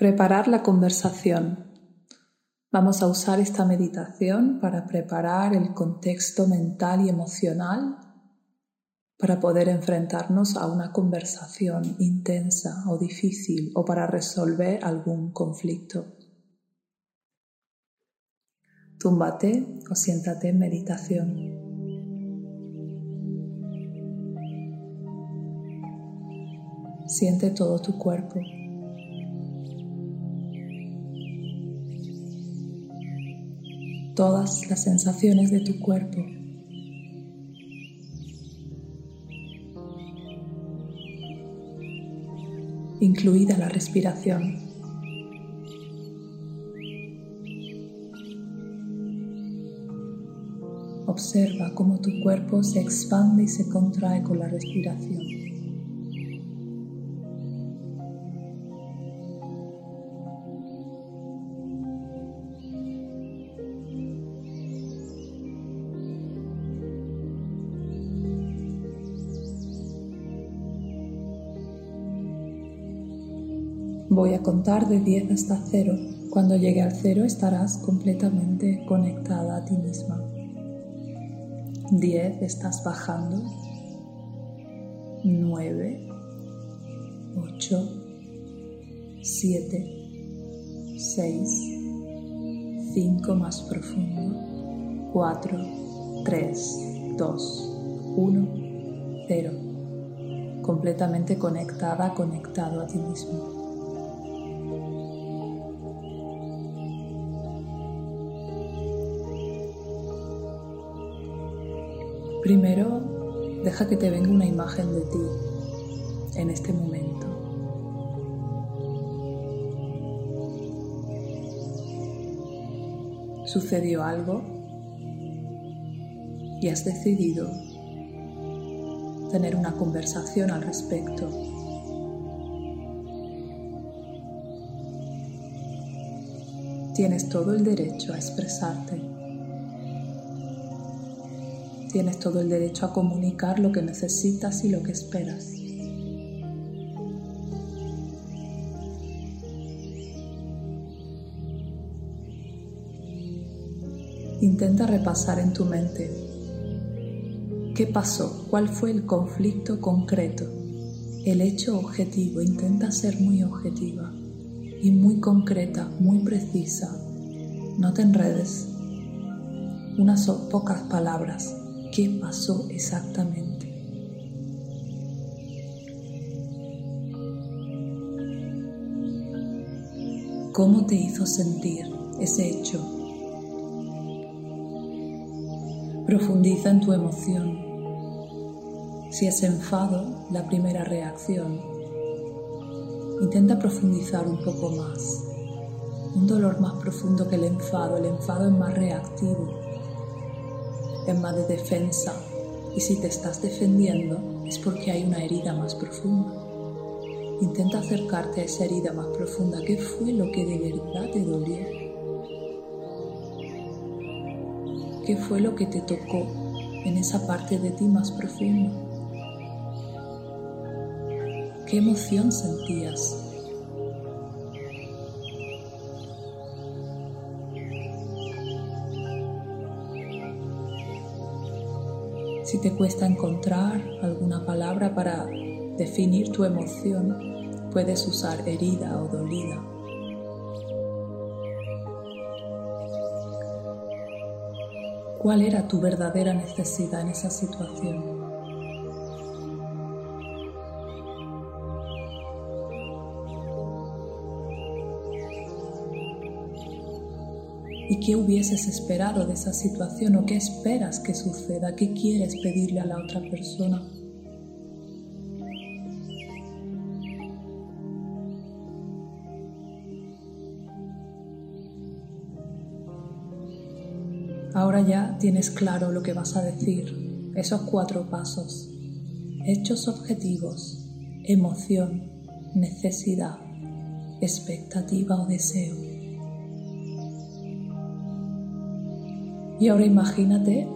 Preparar la conversación. Vamos a usar esta meditación para preparar el contexto mental y emocional para poder enfrentarnos a una conversación intensa o difícil o para resolver algún conflicto. Túmbate o siéntate en meditación. Siente todo tu cuerpo. Todas las sensaciones de tu cuerpo. incluida la respiración. Observa cómo tu cuerpo se expande y se contrae con la respiración. Voy a contar de 10 hasta 0. Cuando llegue al 0 estarás completamente conectada a ti misma. 10 estás bajando. 9, 8, 7, 6, 5 más profundo. 4, 3, 2, 1, 0. Completamente conectada, conectado a ti mismo. Primero, deja que te venga una imagen de ti en este momento. Sucedió algo y has decidido tener una conversación al respecto. Tienes todo el derecho a expresarte. Tienes todo el derecho a comunicar lo que necesitas y lo que esperas. Intenta repasar en tu mente qué pasó, cuál fue el conflicto concreto, el hecho objetivo. Intenta ser muy objetiva y muy concreta, muy precisa. No te enredes. Unas pocas palabras qué pasó exactamente. ¿Cómo te hizo sentir ese hecho? Profundiza en tu emoción. Si es enfado, la primera reacción, intenta profundizar un poco más. Un dolor más profundo que el enfado. El enfado es más reactivo más de defensa y si te estás defendiendo es porque hay una herida más profunda. Intenta acercarte a esa herida más profunda. ¿Qué fue lo que de verdad te dolió? ¿Qué fue lo que te tocó en esa parte de ti más profunda? ¿Qué emoción sentías? Si te cuesta encontrar alguna palabra para definir tu emoción, puedes usar herida o dolida. ¿Cuál era tu verdadera necesidad en esa situación? ¿Y qué hubieses esperado de esa situación o qué esperas que suceda? ¿Qué quieres pedirle a la otra persona? Ahora ya tienes claro lo que vas a decir, esos cuatro pasos. Hechos objetivos, emoción, necesidad, expectativa o deseo. Y ahora imagínate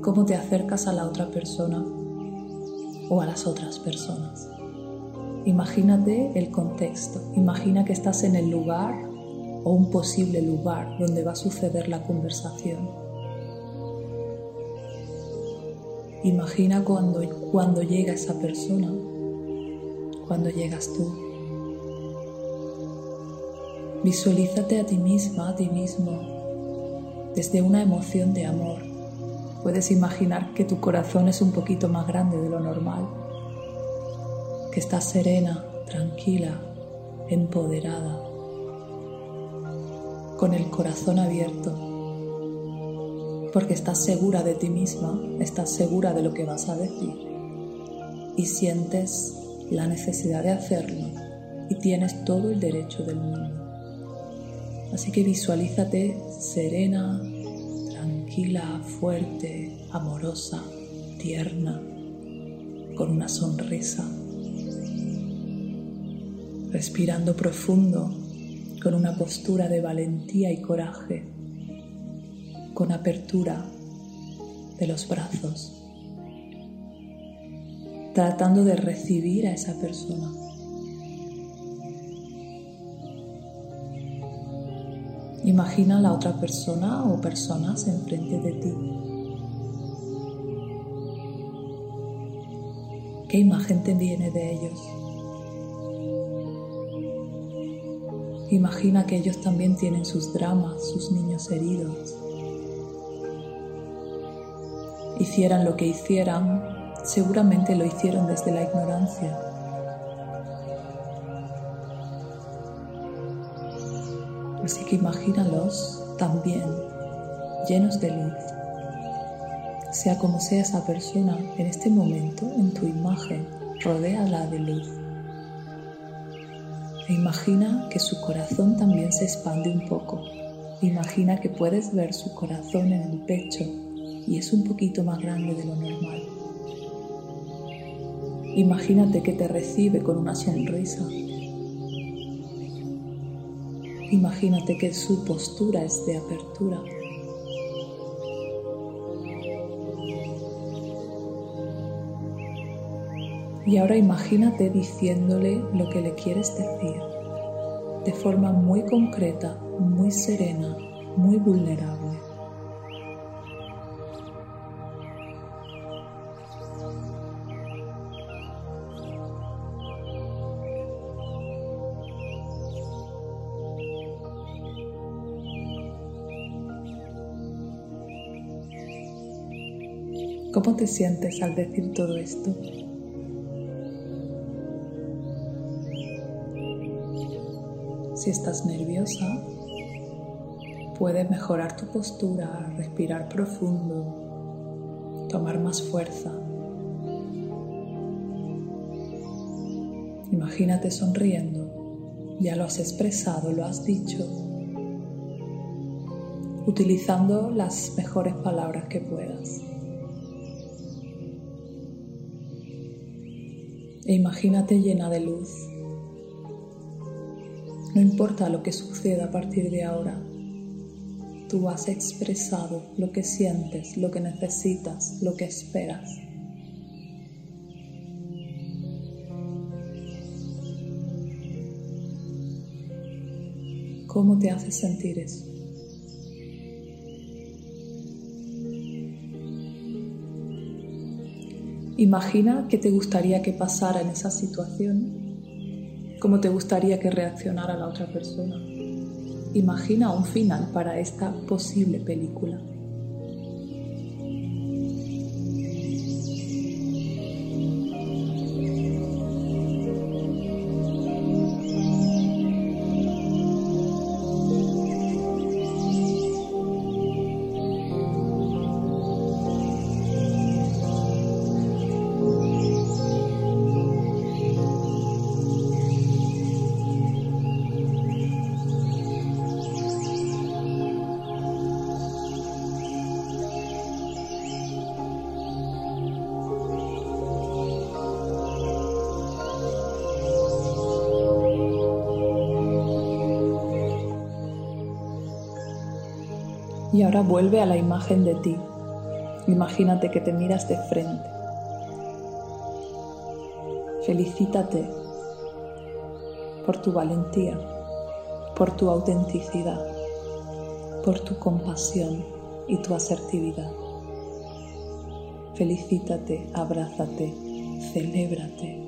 cómo te acercas a la otra persona o a las otras personas. Imagínate el contexto, imagina que estás en el lugar o un posible lugar donde va a suceder la conversación. Imagina cuando, cuando llega esa persona, cuando llegas tú. Visualízate a ti misma, a ti mismo, desde una emoción de amor. Puedes imaginar que tu corazón es un poquito más grande de lo normal que estás serena, tranquila, empoderada, con el corazón abierto, porque estás segura de ti misma, estás segura de lo que vas a decir y sientes la necesidad de hacerlo y tienes todo el derecho del mundo. Así que visualízate serena, tranquila, fuerte, amorosa, tierna, con una sonrisa respirando profundo, con una postura de valentía y coraje, con apertura de los brazos, tratando de recibir a esa persona. Imagina la otra persona o personas enfrente de ti. ¿Qué imagen te viene de ellos? Imagina que ellos también tienen sus dramas, sus niños heridos. Hicieran lo que hicieran, seguramente lo hicieron desde la ignorancia. Así que imagínalos también llenos de luz. Sea como sea esa persona, en este momento, en tu imagen, rodéala de luz. E imagina que su corazón también se expande un poco. Imagina que puedes ver su corazón en el pecho y es un poquito más grande de lo normal. Imagínate que te recibe con una sonrisa. Imagínate que su postura es de apertura. Y ahora imagínate diciéndole lo que le quieres decir, de forma muy concreta, muy serena, muy vulnerable. ¿Cómo te sientes al decir todo esto? Si estás nerviosa, puedes mejorar tu postura, respirar profundo, tomar más fuerza. Imagínate sonriendo, ya lo has expresado, lo has dicho, utilizando las mejores palabras que puedas. E imagínate llena de luz, no importa lo que suceda a partir de ahora, tú has expresado lo que sientes, lo que necesitas, lo que esperas. ¿Cómo te hace sentir eso? Imagina qué te gustaría que pasara en esa situación cómo te gustaría que reaccionara la otra persona. Imagina un final para esta posible película. Y ahora vuelve a la imagen de ti. Imagínate que te miras de frente. Felicítate por tu valentía, por tu autenticidad, por tu compasión y tu asertividad. Felicítate, abrázate, celébrate.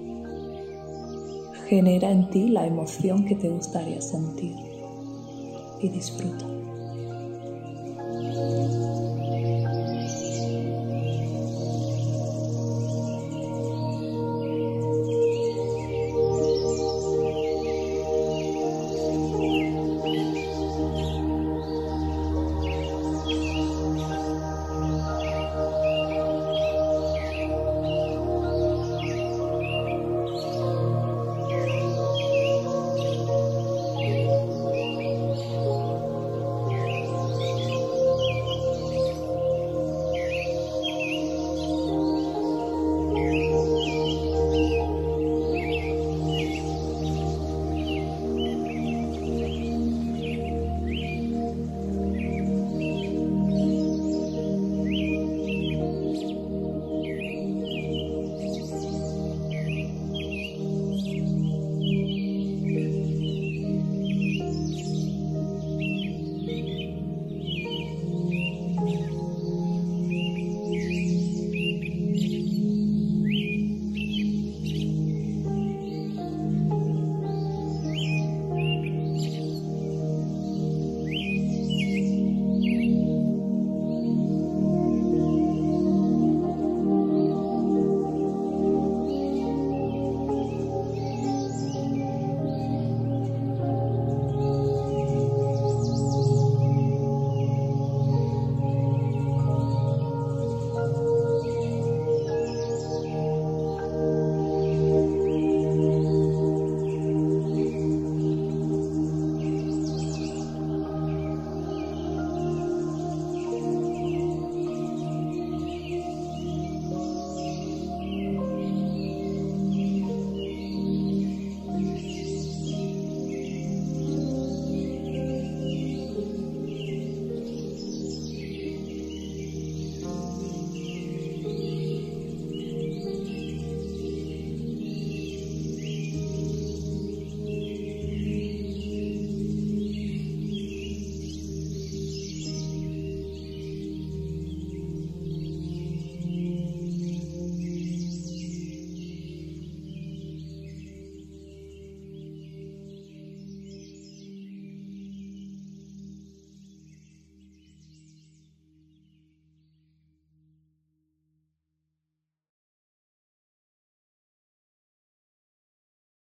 Genera en ti la emoción que te gustaría sentir y disfruta.